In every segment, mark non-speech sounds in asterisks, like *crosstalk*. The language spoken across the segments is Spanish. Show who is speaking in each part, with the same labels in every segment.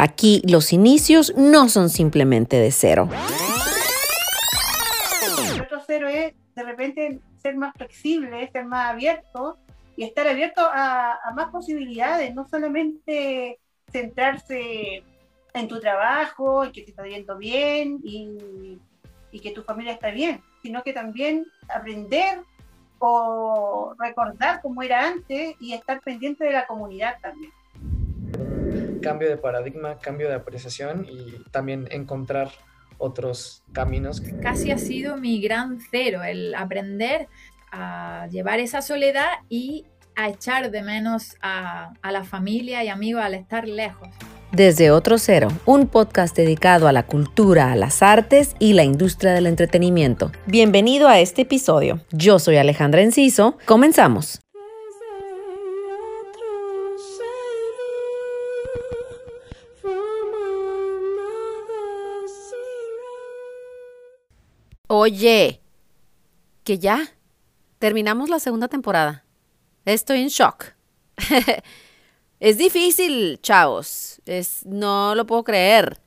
Speaker 1: Aquí los inicios no son simplemente de cero.
Speaker 2: El otro cero es de repente ser más flexible, ser más abierto y estar abierto a, más posibilidades, no solamente centrarse en tu trabajo, y que te está yendo bien y, y que tu familia está bien, sino que también aprender o recordar cómo era antes y estar pendiente de la comunidad también.
Speaker 3: Cambio de paradigma, cambio de apreciación y también encontrar otros caminos.
Speaker 4: Casi ha sido mi gran cero, el aprender a llevar esa soledad y a echar de menos a, a la familia y amigos al estar lejos.
Speaker 1: Desde Otro Cero, un podcast dedicado a la cultura, a las artes y la industria del entretenimiento. Bienvenido a este episodio. Yo soy Alejandra Enciso. Comenzamos. Oye, que ya terminamos la segunda temporada. Estoy en shock. *laughs* Es difícil, chavos. Es, no lo puedo creer.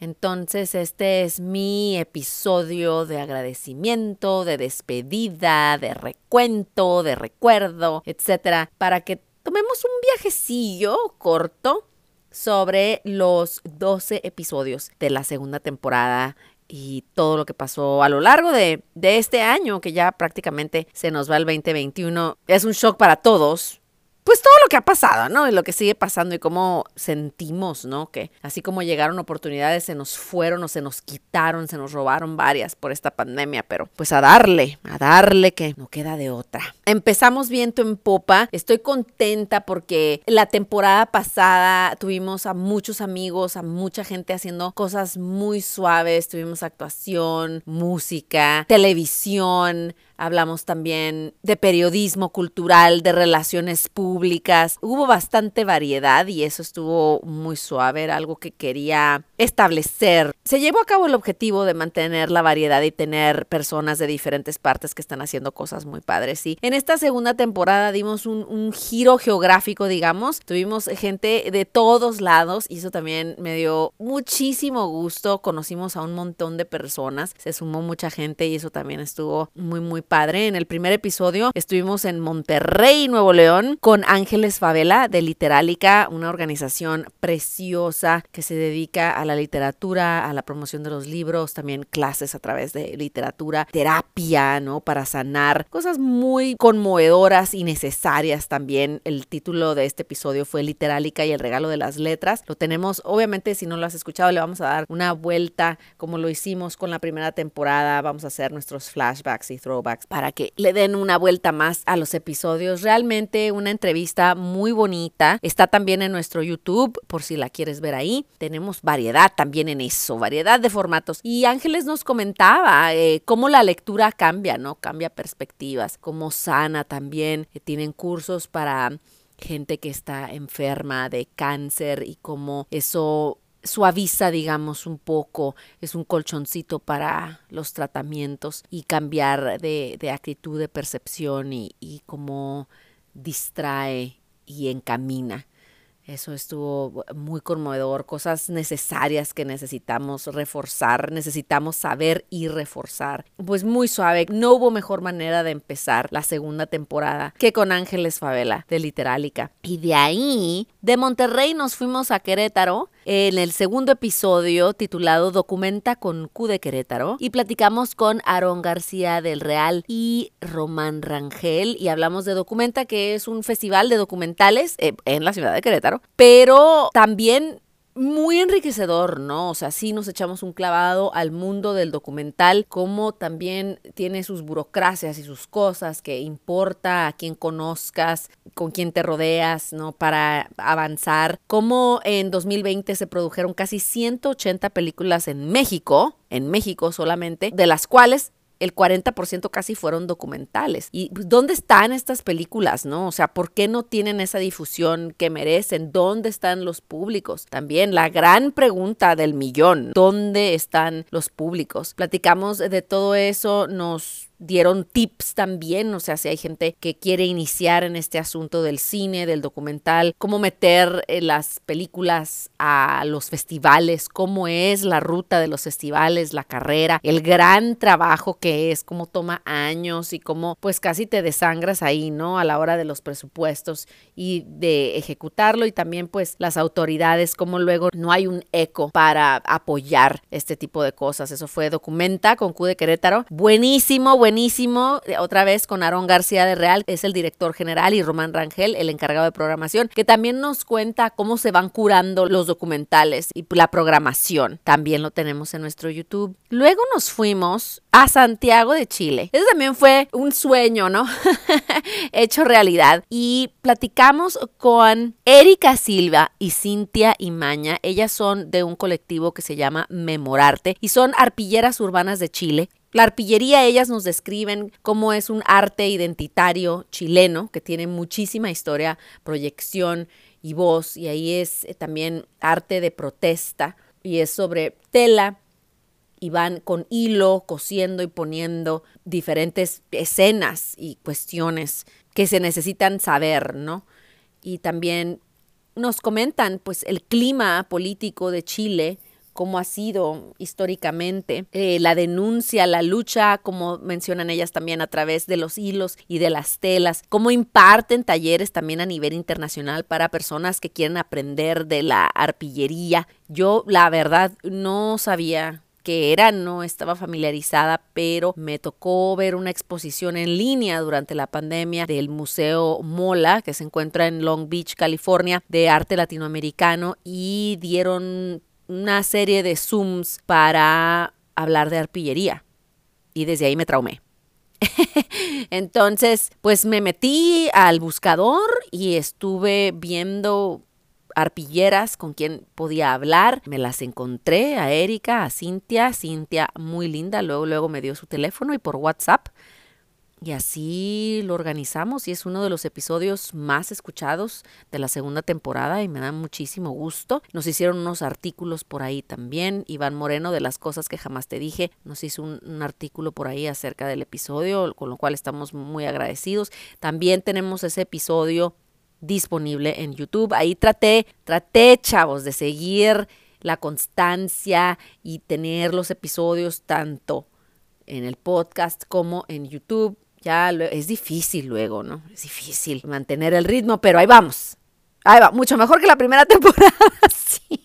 Speaker 1: Entonces, este es mi episodio de agradecimiento, de despedida, de recuento, de recuerdo, etcétera, para que tomemos un viajecillo corto sobre los 12 episodios de la segunda temporada y todo lo que pasó a lo largo de, de este año, que ya prácticamente se nos va el 2021. Es un shock para todos, pues todo lo que ha pasado, ¿no? Y lo que sigue pasando y cómo sentimos, ¿no? Que así como llegaron oportunidades, se nos fueron o se nos quitaron, se nos robaron varias por esta pandemia, pero pues a darle, a darle que no queda de otra. Empezamos viento en popa, estoy contenta porque la temporada pasada tuvimos a muchos amigos, a mucha gente haciendo cosas muy suaves, tuvimos actuación, música, televisión, hablamos también de periodismo cultural, de relaciones públicas. Hubo bastante variedad y eso estuvo muy suave, algo que quería establecer. Se llevó a cabo el objetivo de mantener la variedad y tener personas de diferentes partes que están haciendo cosas muy padres. Y en esta segunda temporada dimos un, un giro geográfico, digamos. Tuvimos gente de todos lados y eso también me dio muchísimo gusto. Conocimos a un montón de personas, se sumó mucha gente y eso también estuvo muy, muy padre. En el primer episodio estuvimos en Monterrey, Nuevo León, con Ángeles Favela de Literálica, una organización preciosa que se dedica a la literatura, a la promoción de los libros, también clases a través de literatura, terapia, ¿no? Para sanar, cosas muy conmovedoras y necesarias también. El título de este episodio fue Literálica y el regalo de las letras. Lo tenemos, obviamente, si no lo has escuchado, le vamos a dar una vuelta como lo hicimos con la primera temporada. Vamos a hacer nuestros flashbacks y throwbacks para que le den una vuelta más a los episodios. Realmente una entrevista muy bonita. Está también en nuestro YouTube, por si la quieres ver ahí. Tenemos variedad también en eso, variedad de formatos. Y Ángeles nos comentaba eh, cómo la lectura cambia, ¿no? Cambia perspectivas, cómo sana también. que tienen cursos para gente que está enferma de cáncer y cómo eso suaviza, digamos, un poco, es un colchoncito para los tratamientos y cambiar de, de actitud, de percepción y, y cómo distrae y encamina. Eso estuvo muy conmovedor, cosas necesarias que necesitamos reforzar, necesitamos saber y reforzar. Pues muy suave, no hubo mejor manera de empezar la segunda temporada que con Ángeles Favela de Literálica. Y de ahí, de Monterrey nos fuimos a Querétaro en el segundo episodio titulado Documenta con Q de Querétaro y platicamos con Aarón García del Real y Román Rangel y hablamos de Documenta que es un festival de documentales eh, en la ciudad de Querétaro pero también muy enriquecedor, ¿no? O sea, sí nos echamos un clavado al mundo del documental, como también tiene sus burocracias y sus cosas que importa a quien conozcas, con quien te rodeas, ¿no? Para avanzar. Como en 2020 se produjeron casi 180 películas en México, en México solamente, de las cuales el 40% casi fueron documentales. ¿Y pues, dónde están estas películas, no? O sea, ¿por qué no tienen esa difusión que merecen? ¿Dónde están los públicos? También la gran pregunta del millón, ¿dónde están los públicos? Platicamos de todo eso, nos dieron tips también, o sea, si hay gente que quiere iniciar en este asunto del cine, del documental, cómo meter eh, las películas a los festivales, cómo es la ruta de los festivales, la carrera, el gran trabajo que es, cómo toma años y cómo pues casi te desangras ahí, ¿no? A la hora de los presupuestos y de ejecutarlo y también pues las autoridades, cómo luego no hay un eco para apoyar este tipo de cosas. Eso fue Documenta con Q de Querétaro. Buenísimo, buenísimo buenísimo, eh, otra vez con Aarón García de Real, es el director general, y Román Rangel, el encargado de programación, que también nos cuenta cómo se van curando los documentales y la programación. También lo tenemos en nuestro YouTube. Luego nos fuimos a Santiago de Chile. Eso también fue un sueño, ¿no? *laughs* Hecho realidad. Y platicamos con Erika Silva y Cintia Imaña. Ellas son de un colectivo que se llama Memorarte y son arpilleras urbanas de Chile. La arpillería, ellas nos describen cómo es un arte identitario chileno que tiene muchísima historia, proyección y voz, y ahí es eh, también arte de protesta, y es sobre tela, y van con hilo cosiendo y poniendo diferentes escenas y cuestiones que se necesitan saber, ¿no? Y también nos comentan pues el clima político de Chile, cómo ha sido históricamente, eh, la denuncia, la lucha, como mencionan ellas también a través de los hilos y de las telas, cómo imparten talleres también a nivel internacional para personas que quieren aprender de la arpillería. Yo la verdad no sabía que era, no estaba familiarizada, pero me tocó ver una exposición en línea durante la pandemia del Museo Mola, que se encuentra en Long Beach, California, de arte latinoamericano, y dieron una serie de Zooms para hablar de arpillería. Y desde ahí me traumé. *laughs* Entonces, pues me metí al buscador y estuve viendo arpilleras con quien podía hablar. Me las encontré a Erika, a Cintia. Cintia muy linda. Luego, luego me dio su teléfono y por WhatsApp y así lo organizamos y es uno de los episodios más escuchados de la segunda temporada y me da muchísimo gusto. Nos hicieron unos artículos por ahí también. Iván Moreno de las cosas que jamás te dije nos hizo un, artículo por ahí acerca del episodio, con lo cual estamos muy agradecidos. También tenemos ese episodio disponible en YouTube. Ahí traté, traté, chavos, de seguir la constancia y tener los episodios tanto en el podcast como en YouTube ya es difícil luego, ¿no? Es difícil mantener el ritmo, pero ahí vamos. Ahí va, mucho mejor que la primera *laughs* temporada. sí.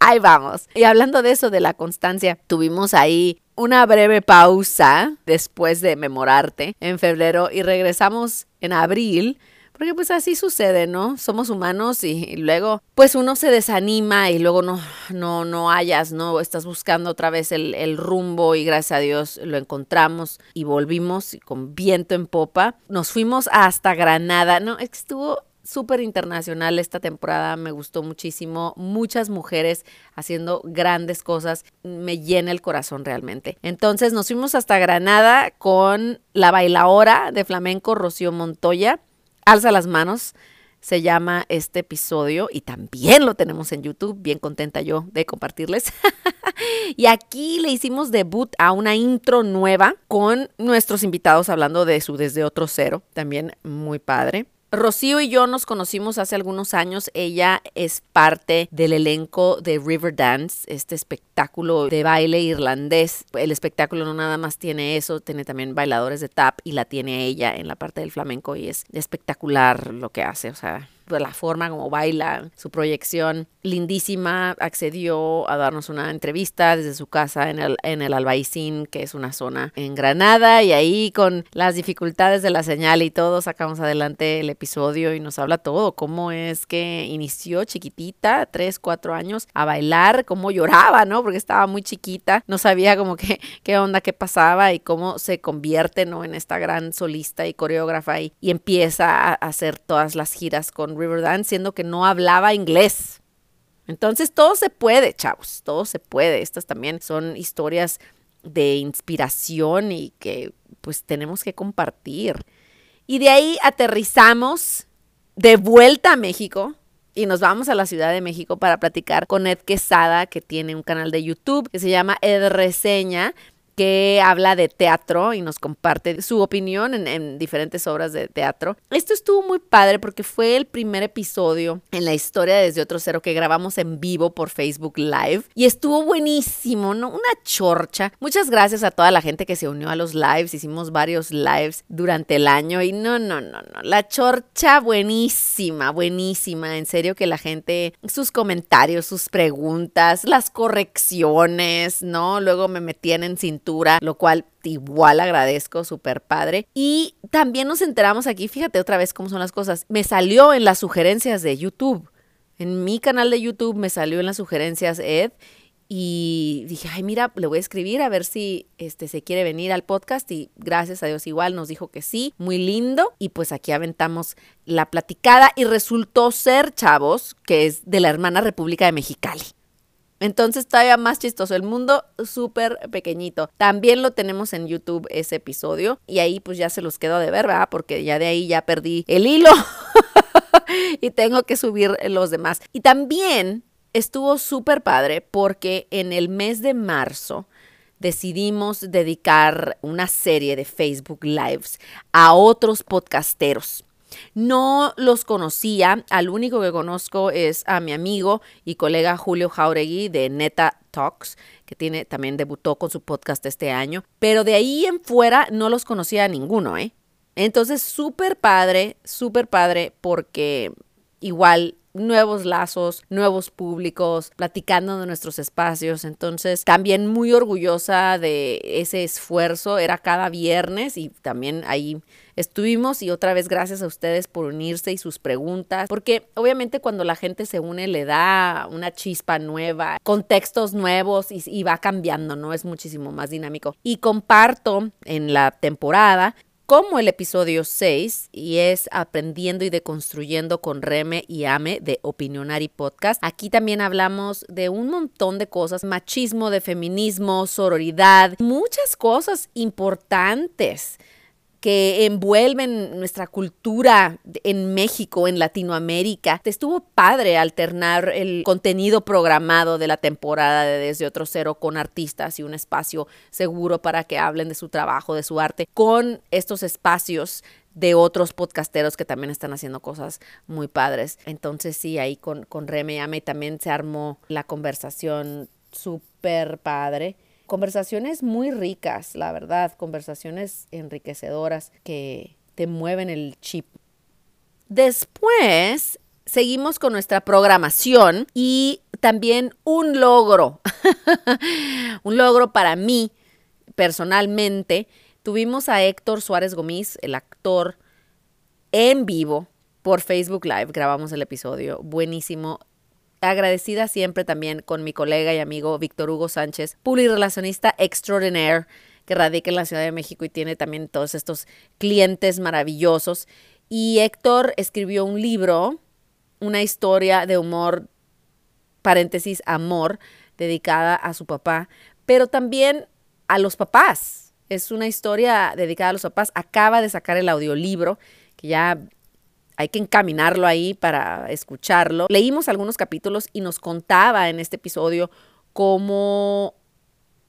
Speaker 1: Ahí vamos. Y hablando de eso, de la constancia, tuvimos ahí una breve pausa después de Memorarte en febrero y regresamos en abril porque pues así sucede, ¿no? Somos humanos y, luego pues uno se desanima y luego no, no, no hayas, ¿no? Estás buscando otra vez el, el rumbo y gracias a Dios lo encontramos y volvimos con viento en popa. Nos fuimos hasta Granada, ¿no? Estuvo súper internacional esta temporada, me gustó muchísimo, muchas mujeres haciendo grandes cosas, me llena el corazón realmente. Entonces nos fuimos hasta Granada con la bailaora de flamenco Rocío Montoya Alza las manos se llama este episodio y también lo tenemos en YouTube. Bien contenta yo de compartirles. *laughs* y aquí le hicimos debut a una intro nueva con nuestros invitados hablando de su Desde Otro Cero. También muy padre. Rocío y yo nos conocimos hace algunos años. Ella es parte del elenco de River Dance, este espectáculo de baile irlandés. El espectáculo no nada más tiene eso, tiene también bailadores de tap y la tiene ella en la parte del flamenco y es espectacular lo que hace. O sea, la forma como baila, su proyección lindísima, accedió a darnos una entrevista desde su casa en el, en el Albaicín, que es una zona en Granada, y ahí con las dificultades de la señal y todo sacamos adelante el episodio y nos habla todo, cómo es que inició chiquitita, tres, cuatro años, a bailar, cómo lloraba, ¿no? Porque estaba muy chiquita, no sabía como que qué onda, qué pasaba y cómo se convierte, ¿no? En esta gran solista y coreógrafa y, y empieza a hacer todas las giras con Riverdance, siendo que no hablaba inglés. Entonces todo se puede, chavos, todo se puede. Estas también son historias de inspiración y que pues tenemos que compartir. Y de ahí aterrizamos de vuelta a México y nos vamos a la Ciudad de México para platicar con Ed Quesada, que tiene un canal de YouTube que se llama Ed Reseña que habla de teatro y nos comparte su opinión en, en, diferentes obras de teatro. Esto estuvo muy padre porque fue el primer episodio en la historia de Desde Otro Cero que grabamos en vivo por Facebook Live y estuvo buenísimo, ¿no? Una chorcha. Muchas gracias a toda la gente que se unió a los lives. Hicimos varios lives durante el año y no, no, no, no. La chorcha buenísima, buenísima. En serio que la gente, sus comentarios, sus preguntas, las correcciones, ¿no? Luego me metían en cintura lo cual igual agradezco, súper padre. Y también nos enteramos aquí, fíjate otra vez cómo son las cosas, me salió en las sugerencias de YouTube. En mi canal de YouTube me salió en las sugerencias Ed y dije, ay, mira, le voy a escribir a ver si este, se quiere venir al podcast y gracias a Dios igual nos dijo que sí, muy lindo y pues aquí aventamos la platicada y resultó ser, chavos, que es de la hermana República de Mexicali. Entonces todavía más chistoso, el mundo súper pequeñito. También lo tenemos en YouTube ese episodio y ahí pues ya se los quedo de ver, ¿verdad? Porque ya de ahí ya perdí el hilo *laughs* y tengo que subir los demás. Y también estuvo súper padre porque en el mes de marzo decidimos dedicar una serie de Facebook Lives a otros podcasteros. No los conocía, al único que conozco es a mi amigo y colega Julio Jauregui de Neta Talks, que tiene también debutó con su podcast este año, pero de ahí en fuera no los conocía a ninguno, ¿eh? Entonces, súper padre, súper padre porque igual nuevos lazos, nuevos públicos, platicando de nuestros espacios. Entonces, también muy orgullosa de ese esfuerzo. Era cada viernes y también ahí estuvimos y otra vez gracias a ustedes por unirse y sus preguntas, porque obviamente cuando la gente se une le da una chispa nueva, contextos nuevos y, y va cambiando, ¿no? Es muchísimo más dinámico. Y comparto en la temporada como el episodio 6 y es Aprendiendo y Deconstruyendo con Reme y Ame de Opinionari Podcast. Aquí también hablamos de un montón de cosas, machismo, de feminismo, sororidad, muchas cosas importantes que envuelven nuestra cultura en México, en Latinoamérica. Estuvo padre alternar el contenido programado de la temporada de Desde Otro Cero con artistas y un espacio seguro para que hablen de su trabajo, de su arte, con estos espacios de otros podcasteros que también están haciendo cosas muy padres. Entonces sí, ahí con, con Reme y Ame también se armó la conversación súper padre conversaciones muy ricas, la verdad, conversaciones enriquecedoras que te mueven el chip. Después seguimos con nuestra programación y también un logro, *laughs* un logro para mí personalmente. Tuvimos a Héctor Suárez Gómez, el actor, en vivo por Facebook Live. Grabamos el episodio. Buenísimo agradecida siempre también con mi colega y amigo Víctor Hugo Sánchez, publirelacionista extraordinaire que radica en la Ciudad de México y tiene también todos estos clientes maravillosos. Y Héctor escribió un libro, una historia de humor, paréntesis, amor, dedicada a su papá, pero también a los papás. Es una historia dedicada a los papás. Acaba de sacar el audiolibro, que ya hay que encaminarlo ahí para escucharlo. Leímos algunos capítulos y nos contaba en este episodio cómo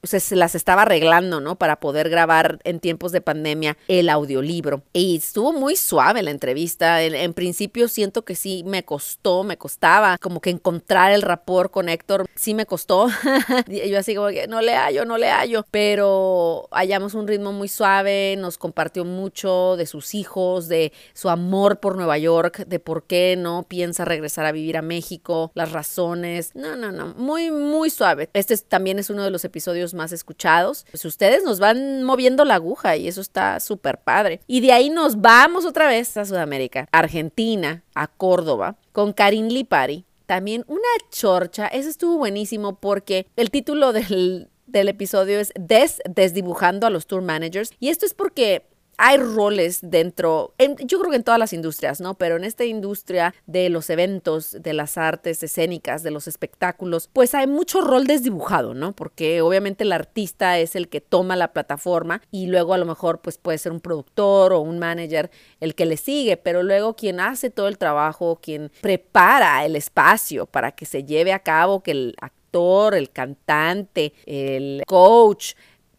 Speaker 1: se, las estaba arreglando, ¿no? Para poder grabar en tiempos de pandemia el audiolibro. Y estuvo muy suave la entrevista. En, principio siento que sí me costó, me costaba como que encontrar el rapport con Héctor. Sí me costó. *laughs* yo así como que no le hallo, no le hallo. Pero hallamos un ritmo muy suave, nos compartió mucho de sus hijos, de su amor por Nueva York, de por qué no piensa regresar a vivir a México, las razones. No, no, no. Muy, muy suave. Este también es uno de los episodios más escuchados, pues ustedes nos van moviendo la aguja y eso está súper padre. Y de ahí nos vamos otra vez a Sudamérica, Argentina, a Córdoba, con Karin Lipari. También una chorcha, eso estuvo buenísimo porque el título del, del episodio es Des, Desdibujando a los Tour Managers. Y esto es porque hay roles dentro, yo creo que en todas las industrias, ¿no? Pero en esta industria de los eventos, de las artes escénicas, de los espectáculos, pues hay mucho rol desdibujado, ¿no? Porque obviamente el artista es el que toma la plataforma y luego a lo mejor pues puede ser un productor o un manager el que le sigue, pero luego quien hace todo el trabajo, quien prepara el espacio para que se lleve a cabo, que el actor, el cantante, el coach,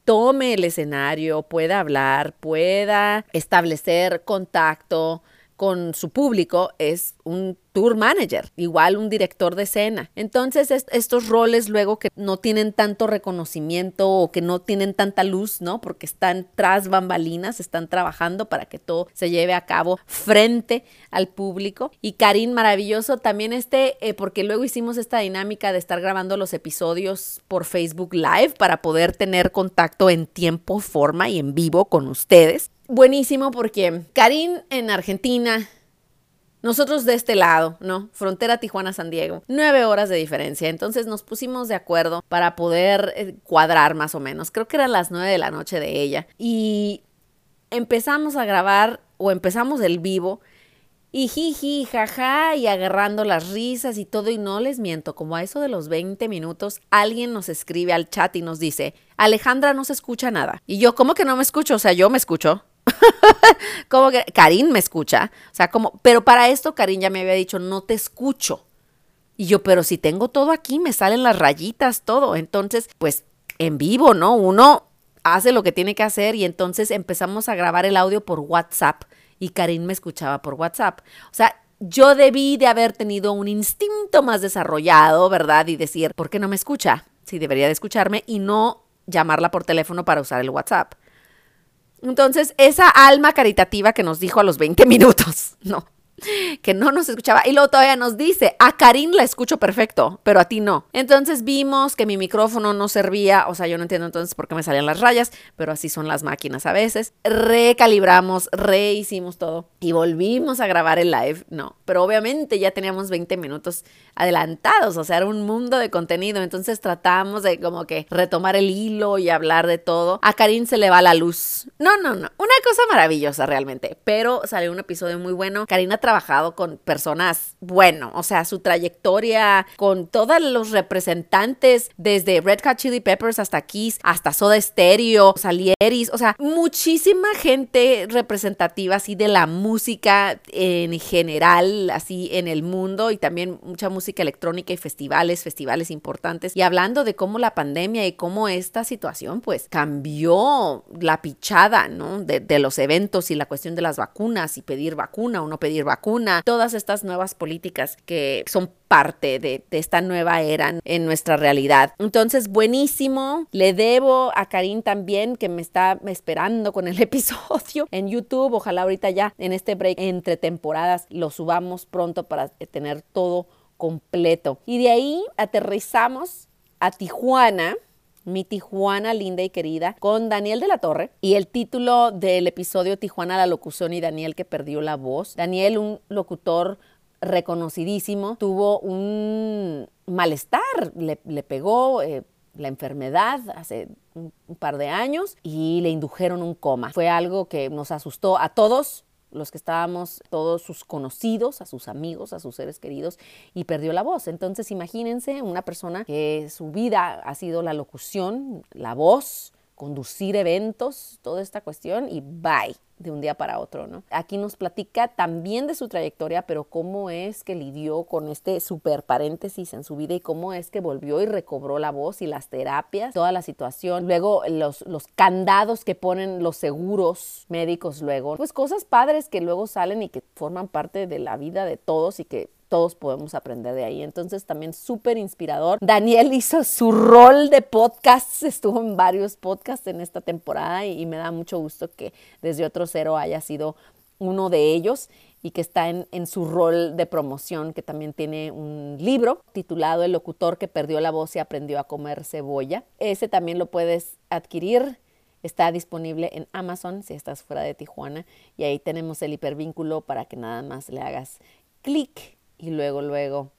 Speaker 1: tome el escenario, pueda hablar, pueda establecer contacto con su público, es un tour manager, igual un director de escena. Entonces, estos roles luego que no tienen tanto reconocimiento o que no tienen tanta luz, ¿no? Porque están tras bambalinas, están trabajando para que todo se lleve a cabo frente al público. Y Karin, maravilloso también este, eh, porque luego hicimos esta dinámica de estar grabando los episodios por Facebook Live para poder tener contacto en tiempo, forma y en vivo con ustedes. Buenísimo porque Karin en Argentina nosotros de este lado, ¿no? Frontera Tijuana-San Diego. Nueve horas de diferencia. Entonces nos pusimos de acuerdo para poder eh, cuadrar más o menos. Creo que eran las nueve de la noche de ella. Y empezamos a grabar o empezamos el vivo. Y jiji, jaja, y agarrando las risas y todo, y no les miento, como a eso de los 20 minutos, alguien nos escribe al chat y nos dice, Alejandra no se escucha nada. Y yo, ¿cómo que no me escucho? O sea, yo me escucho. *laughs* como que Karin me escucha. O sea, como, pero para esto Karin ya me había dicho, no te escucho. Y yo, pero si tengo todo aquí, me salen las rayitas, todo. Entonces, pues en vivo, ¿no? Uno hace lo que tiene que hacer y entonces empezamos a grabar el audio por WhatsApp y Karin me escuchaba por WhatsApp. O sea, yo debí de haber tenido un instinto más desarrollado, ¿verdad? Y decir, ¿por qué no me escucha? Sí, debería de escucharme y no llamarla por teléfono para usar el WhatsApp. Entonces, esa alma caritativa que nos dijo a los 20 minutos, *laughs* no, *laughs* que no nos escuchaba. Y luego todavía nos dice, a Karin la escucho perfecto, pero a ti no. Entonces vimos que mi micrófono no servía, o sea, yo no entiendo entonces por qué me salían las rayas, pero así son las máquinas a veces. Recalibramos, rehicimos todo y volvimos a grabar el live. No, pero obviamente ya teníamos 20 minutos adelantados, o sea, era un mundo de contenido. Entonces tratamos de como que retomar el hilo y hablar de todo. A Karin se le va la luz. No, no, no. Una cosa maravillosa realmente, pero salió un episodio muy bueno. Karina trabajado con personas, bueno, o sea, su trayectoria con todos los representantes, desde Red Hot Chili Peppers hasta Kiss, hasta Soda Stereo, Salieris, o sea, muchísima gente representativa así de la música en general, así en el mundo y también mucha música electrónica y festivales, festivales importantes. Y hablando de cómo la pandemia y cómo esta situación pues cambió la pichada, ¿no? De, de los eventos y la cuestión de las vacunas y pedir vacuna o no pedir vacuna todas estas nuevas políticas que son parte de, esta nueva era en nuestra realidad. Entonces, buenísimo. Le debo a Karim también que me está esperando con el *laughs* episodio en YouTube. Ojalá ahorita ya en este break entre temporadas lo subamos pronto para tener todo completo. Y de ahí aterrizamos a Tijuana mi Tijuana linda y querida, con Daniel de la Torre. Y el título del episodio Tijuana la locución y Daniel que perdió la voz. Daniel, un locutor reconocidísimo, tuvo un malestar, le, pegó. Eh, la enfermedad hace un, par de años y le indujeron un coma. Fue algo que nos asustó a todos, los que estábamos, todos sus conocidos, a sus amigos, a sus seres queridos, y perdió la voz. Entonces imagínense una persona que su vida ha sido la locución, la voz, conducir eventos, toda esta cuestión, y bye de un día para otro, ¿no? Aquí nos platica también de su trayectoria, pero cómo es que lidió con este super paréntesis en su vida y cómo es que volvió y recobró la voz y las terapias, toda la situación. Luego los, los candados que ponen los seguros médicos luego. Pues cosas padres que luego salen y que forman parte de la vida de todos y que todos podemos aprender de ahí. Entonces también súper inspirador. Daniel hizo su rol de podcast, *laughs* estuvo en varios podcasts en esta temporada y, me da mucho gusto que desde otro cero haya sido uno de ellos y que está en, en, su rol de promoción, que también tiene un libro titulado El locutor que perdió la voz y aprendió a comer cebolla. Ese también lo puedes adquirir. Está disponible en Amazon si estás fuera de Tijuana y ahí tenemos el hipervínculo para que nada más le hagas clic y luego, luego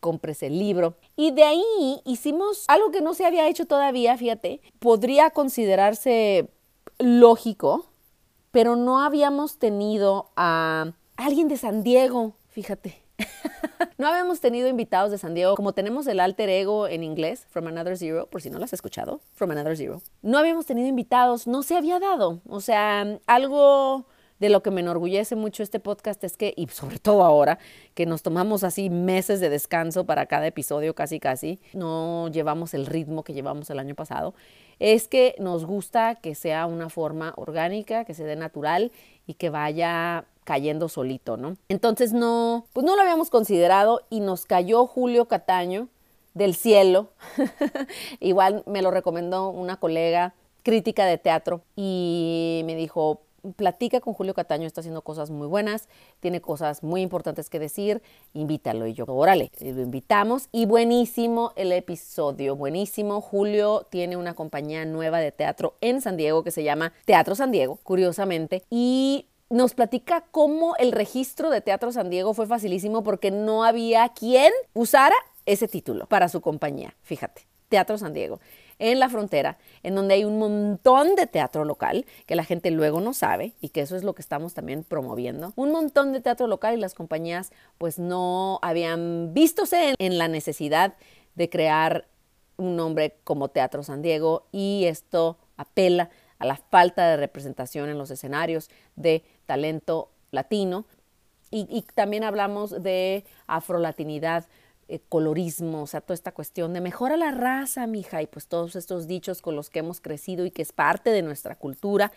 Speaker 1: compres el libro. Y de ahí hicimos algo que no se había hecho todavía, fíjate, podría considerarse lógico, pero no habíamos tenido a alguien de San Diego, fíjate. *laughs* no habíamos tenido invitados de San Diego, como tenemos el alter ego en inglés, From Another Zero, por si no lo has escuchado, From Another Zero. No habíamos tenido invitados, no se había dado, o sea, algo de lo que me enorgullece mucho este podcast es que, y sobre todo ahora, que nos tomamos así meses de descanso para cada episodio casi casi, no llevamos el ritmo que llevamos el año pasado, es que nos gusta que sea una forma orgánica, que se dé natural y que vaya cayendo solito, ¿no? Entonces no, pues no lo habíamos considerado y nos cayó Julio Cataño del cielo. *laughs* Igual me lo recomendó una colega crítica de teatro y me dijo, platica con Julio Cataño, está haciendo cosas muy buenas, tiene cosas muy importantes que decir, invítalo. Y yo, órale, lo invitamos y buenísimo el episodio, buenísimo. Julio tiene una compañía nueva de teatro en San Diego que se llama Teatro San Diego, curiosamente, y nos platica cómo el registro de Teatro San Diego fue facilísimo porque no había quien usara ese título para su compañía. Fíjate, Teatro San Diego, en la frontera, en donde hay un montón de teatro local que la gente luego no sabe y que eso es lo que estamos también promoviendo. Un montón de teatro local y las compañías pues no habían vistose en la necesidad de crear un nombre como Teatro San Diego y esto apela a la falta de representación en los escenarios de talento latino. Y, también hablamos de afrolatinidad, eh, colorismo, o sea, toda esta cuestión de mejora la raza, mija, y pues todos estos dichos con los que hemos crecido y que es parte de nuestra cultura.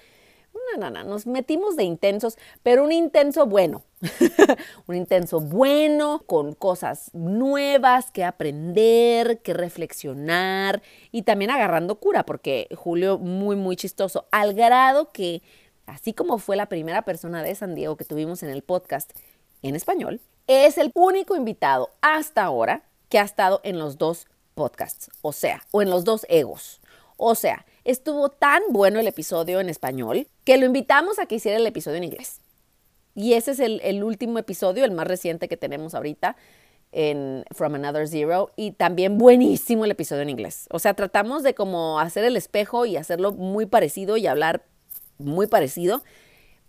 Speaker 1: No, no, nos metimos de intensos, pero un intenso bueno, *laughs* un intenso bueno, con cosas nuevas que aprender, que reflexionar y también agarrando cura, porque Julio muy, muy chistoso, al grado que, así como fue la primera persona de San Diego que tuvimos en el podcast en español, es el único invitado hasta ahora que ha estado en los dos podcasts, o sea, o en los dos egos. O sea, estuvo tan bueno el episodio en español que lo invitamos a que hiciera el episodio en inglés. Y ese es el, último episodio, el más reciente que tenemos ahorita en From Another Zero y también buenísimo el episodio en inglés. O sea, tratamos de como hacer el espejo y hacerlo muy parecido y hablar muy parecido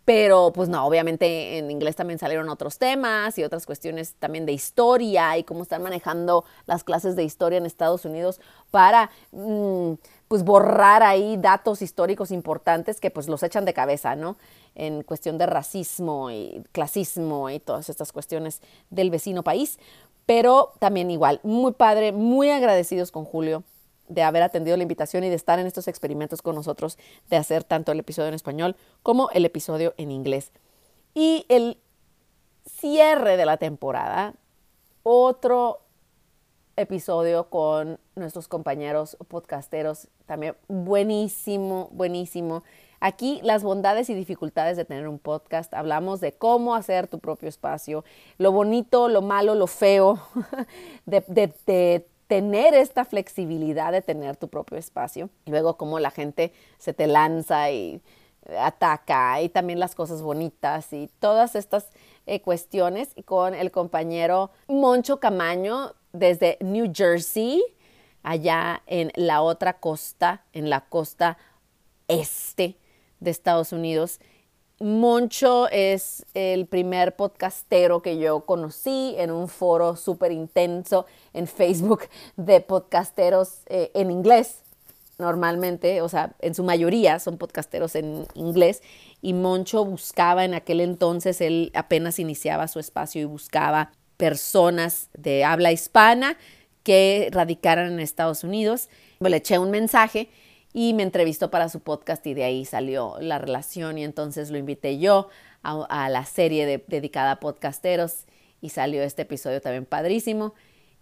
Speaker 1: pero pues no, obviamente en inglés también salieron otros temas y otras cuestiones también de historia y cómo están manejando las clases de historia en Estados Unidos para mm, pues borrar ahí datos históricos importantes que pues los echan de cabeza, ¿no? En cuestión de racismo y clasismo y todas estas cuestiones del vecino país. Pero también igual, muy padre, muy agradecidos con Julio de haber atendido la invitación y de estar en estos experimentos con nosotros, de hacer tanto el episodio en español como el episodio en inglés. Y el cierre de la temporada, otro episodio con nuestros compañeros podcasteros, también buenísimo, buenísimo. Aquí las bondades y dificultades de tener un podcast, hablamos de cómo hacer tu propio espacio, lo bonito, lo malo, lo feo *laughs* de, tener esta flexibilidad de tener tu propio espacio. Y luego cómo la gente se te lanza y ataca y también las cosas bonitas y todas estas eh, cuestiones con el compañero Moncho Camaño desde New Jersey, allá en la otra costa, en la costa este de Estados Unidos. Moncho es el primer podcastero que yo conocí en un foro súper intenso en Facebook de podcasteros eh, en inglés. Normalmente, o sea, en su mayoría son podcasteros en inglés y Moncho buscaba en aquel entonces, él apenas iniciaba su espacio y buscaba personas de habla hispana que radicaran en Estados Unidos. Le eché un mensaje y me entrevistó para su podcast y de ahí salió la relación y entonces lo invité yo a, la serie dedicada a podcasteros y salió este episodio también padrísimo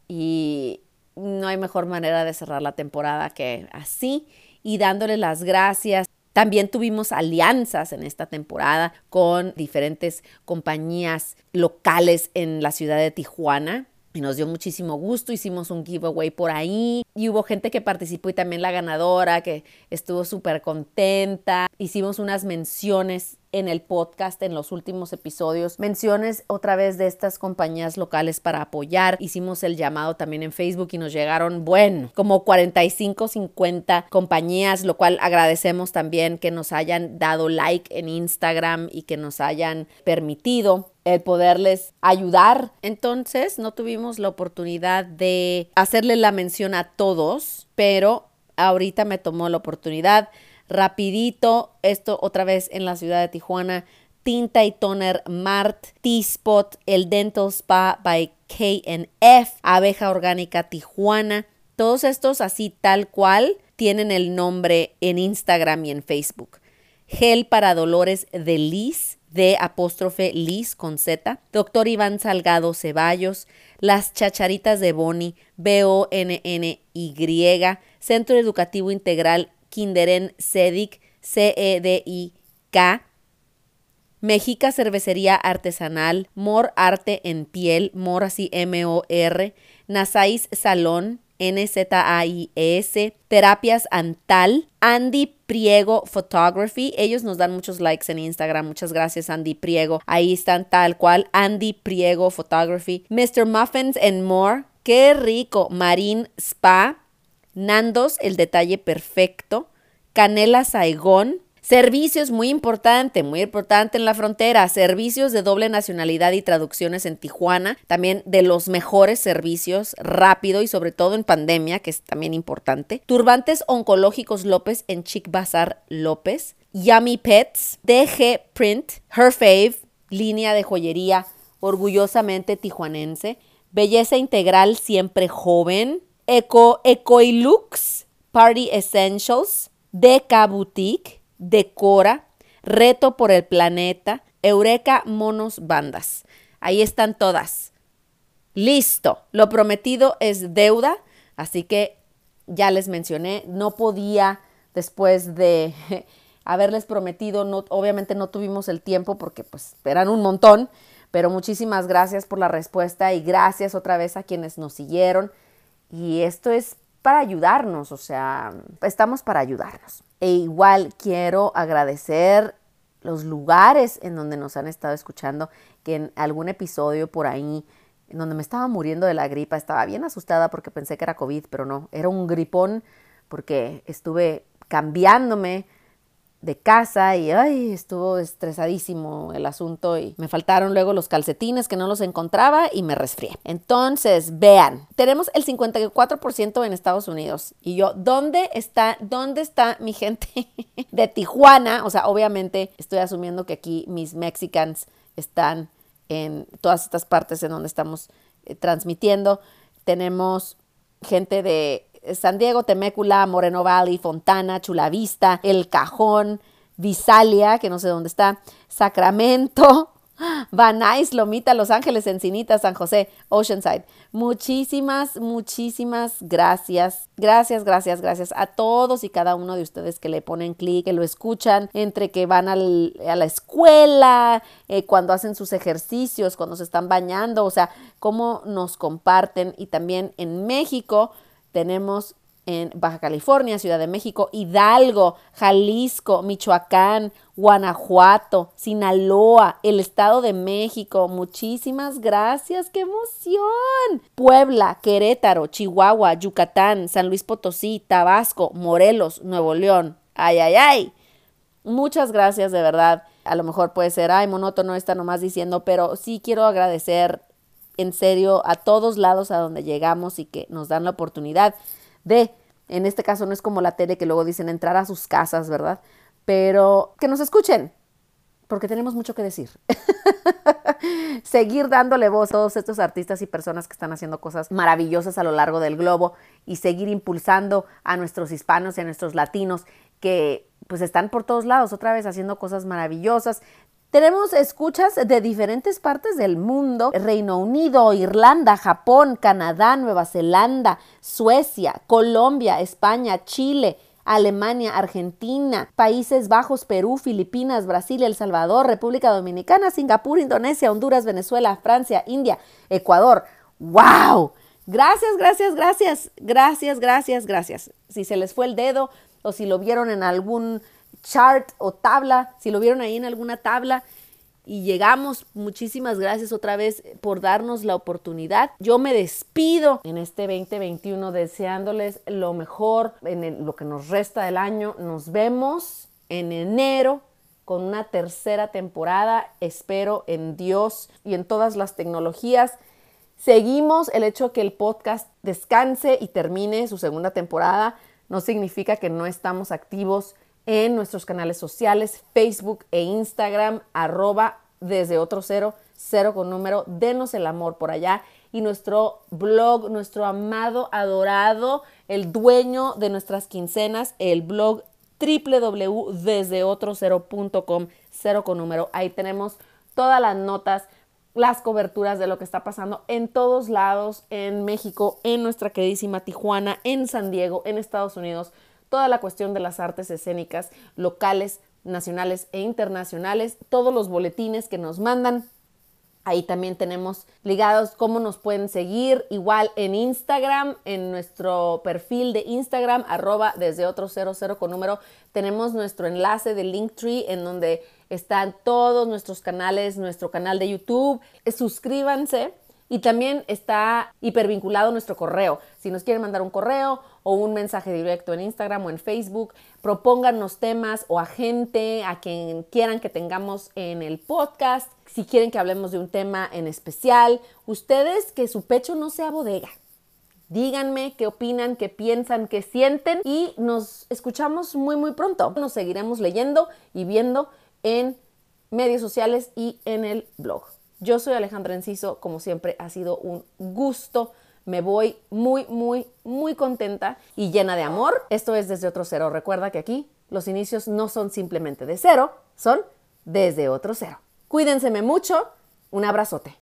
Speaker 1: y no hay mejor manera de cerrar la temporada que así y dándole las gracias. También tuvimos alianzas en esta temporada con diferentes compañías locales en la ciudad de Tijuana y nos dio muchísimo gusto, hicimos un giveaway por ahí y hubo gente que participó y también la ganadora que estuvo súper contenta. Hicimos unas menciones en el podcast en los últimos episodios. Menciones otra vez de estas compañías locales para apoyar. Hicimos el llamado también en Facebook y nos llegaron, bueno, como 45, 50 compañías, lo cual agradecemos también que nos hayan dado like en Instagram y que nos hayan permitido el poderles ayudar. Entonces no tuvimos la oportunidad de hacerle la mención a todos, pero ahorita me tomó la oportunidad rapidito, esto otra vez en la ciudad de Tijuana, Tinta y Toner Mart, T-Spot, el Dental Spa by KNF, Abeja Orgánica Tijuana. Todos estos así tal cual tienen el nombre en Instagram y en Facebook. Gel para dolores de Liz, de apóstrofe Liz con Z. Doctor Iván Salgado Ceballos. Las Chacharitas de Boni, B-O-N-N-Y. Centro Educativo Integral Kinderen Cedic, C-E-D-I-K. Mexica Cervecería Artesanal, Mor Arte en Piel, Mor así M-O-R, Nasais Salón, N-Z-A-I-S, Terapias Antal, Andy Priego Photography. Ellos nos dan muchos likes en Instagram. Muchas gracias, Andy Priego. Ahí están tal cual, Andy Priego Photography. Mr. Muffins and More. Qué rico. Marine Spa. Nandos, el detalle perfecto. Canela Saigón. Servicios, muy importante, muy importante en la frontera. Servicios de doble nacionalidad y traducciones en Tijuana. También de los mejores servicios, rápido y sobre todo en pandemia, que es también importante. Turbantes oncológicos López en Chic Bazar López. Yummy Pets, DG Print, Her Fave, línea de joyería orgullosamente tijuanense. Belleza integral siempre joven. Eco, Ecoilux, Party Essentials, DK Boutique, Decora, Reto por el Planeta, Eureka Monos Bandas. Ahí están todas. Listo. Lo prometido es deuda, así que ya les mencioné, no podía después de *laughs* haberles prometido, obviamente no tuvimos el tiempo porque pues eran un montón, pero muchísimas gracias por la respuesta y gracias otra vez a quienes nos siguieron. Y esto es para ayudarnos, o sea, estamos para ayudarnos. E igual quiero agradecer los lugares en donde nos han estado escuchando, que en algún episodio por ahí, en donde me estaba muriendo de la gripa, estaba bien asustada porque pensé que era COVID, pero no, era un gripón porque estuve cambiándome de casa y ay, estuvo estresadísimo el asunto y me faltaron luego los calcetines que no los encontraba y me resfrié. Entonces, vean, tenemos el 54% en Estados Unidos y yo, ¿dónde está, dónde está mi gente *laughs* de Tijuana? O sea, obviamente estoy asumiendo que aquí mis mexicans están en todas estas partes en donde estamos eh, transmitiendo. Tenemos gente de San Diego, Temécula, Moreno Valley, Fontana, Chulavista, El Cajón, Visalia, que no sé dónde está, Sacramento, *gasps* Van Nuys, Lomita, Los Ángeles, Encinita, San José, Oceanside. Muchísimas, muchísimas gracias. Gracias, gracias, gracias a todos y cada uno de ustedes que le ponen clic, que lo escuchan, entre que van a la escuela, eh, cuando hacen sus ejercicios, cuando se están bañando, o sea, cómo nos comparten y también en México tenemos en Baja California, Ciudad de México, Hidalgo, Jalisco, Michoacán, Guanajuato, Sinaloa, el Estado de México. Muchísimas gracias, qué emoción. Puebla, Querétaro, Chihuahua, Yucatán, San Luis Potosí, Tabasco, Morelos, Nuevo León. Ay, ay, ay. Muchas gracias de verdad. A lo mejor puede ser, ay, monótono está nomás diciendo, pero sí quiero agradecer en serio a todos lados a donde llegamos y que nos dan la oportunidad de, en este caso no es como la tele que luego dicen entrar a sus casas, ¿verdad? Pero que nos escuchen, porque tenemos mucho que decir. *laughs* Seguir dándole voz a todos estos artistas y personas que están haciendo cosas maravillosas a lo largo del globo y seguir impulsando a nuestros hispanos y a nuestros latinos que pues están por todos lados otra vez haciendo cosas maravillosas, tenemos escuchas de diferentes partes del mundo, Reino Unido, Irlanda, Japón, Canadá, Nueva Zelanda, Suecia, Colombia, España, Chile, Alemania, Argentina, Países Bajos, Perú, Filipinas, Brasil, El Salvador, República Dominicana, Singapur, Indonesia, Honduras, Venezuela, Francia, India, Ecuador. ¡Wow! Gracias, gracias, gracias, gracias, gracias, gracias. Si se les fue el dedo o si lo vieron en algún chart o tabla, si lo vieron ahí en alguna tabla. Y llegamos, muchísimas gracias otra vez por darnos la oportunidad. Yo me despido en este 2021 deseándoles lo mejor en lo que nos resta del año. Nos vemos en enero con una tercera temporada. Espero en Dios y en todas las tecnologías. Seguimos el hecho que el podcast descanse y termine su segunda temporada. No significa que no estamos activos en nuestros canales sociales, Facebook e Instagram, arroba desde otro cero, cero con número, denos el amor por allá. Y nuestro blog, nuestro amado, adorado, el dueño de nuestras quincenas, el blog www.desdeotrocero.com, cero con número. Ahí tenemos todas las notas, las coberturas de lo que está pasando en todos lados, en México, en nuestra queridísima Tijuana, en San Diego, en Estados Unidos, toda la cuestión de las artes escénicas locales, nacionales e internacionales, todos los boletines que nos mandan. Ahí también tenemos ligados cómo nos pueden seguir, igual en Instagram, en nuestro perfil de Instagram, arroba desde otro 00 con número, tenemos nuestro enlace de Linktree en donde están todos nuestros canales, nuestro canal de YouTube. Suscríbanse y también está hipervinculado nuestro correo. Si nos quieren mandar un correo o un mensaje directo en Instagram o en Facebook, propónganos temas o a gente, a quien quieran que tengamos en el podcast. Si quieren que hablemos de un tema en especial, ustedes que su pecho no sea bodega. Díganme qué opinan, qué piensan, qué sienten y nos escuchamos muy muy pronto. Nos seguiremos leyendo y viendo en medios sociales y en el blog. Yo soy Alejandra Enciso, como siempre ha sido un gusto. Me voy muy, muy, muy contenta y llena de amor. Esto es desde otro cero. Recuerda que aquí los inicios no son simplemente de cero, son desde otro cero. Cuídense mucho. Un abrazote.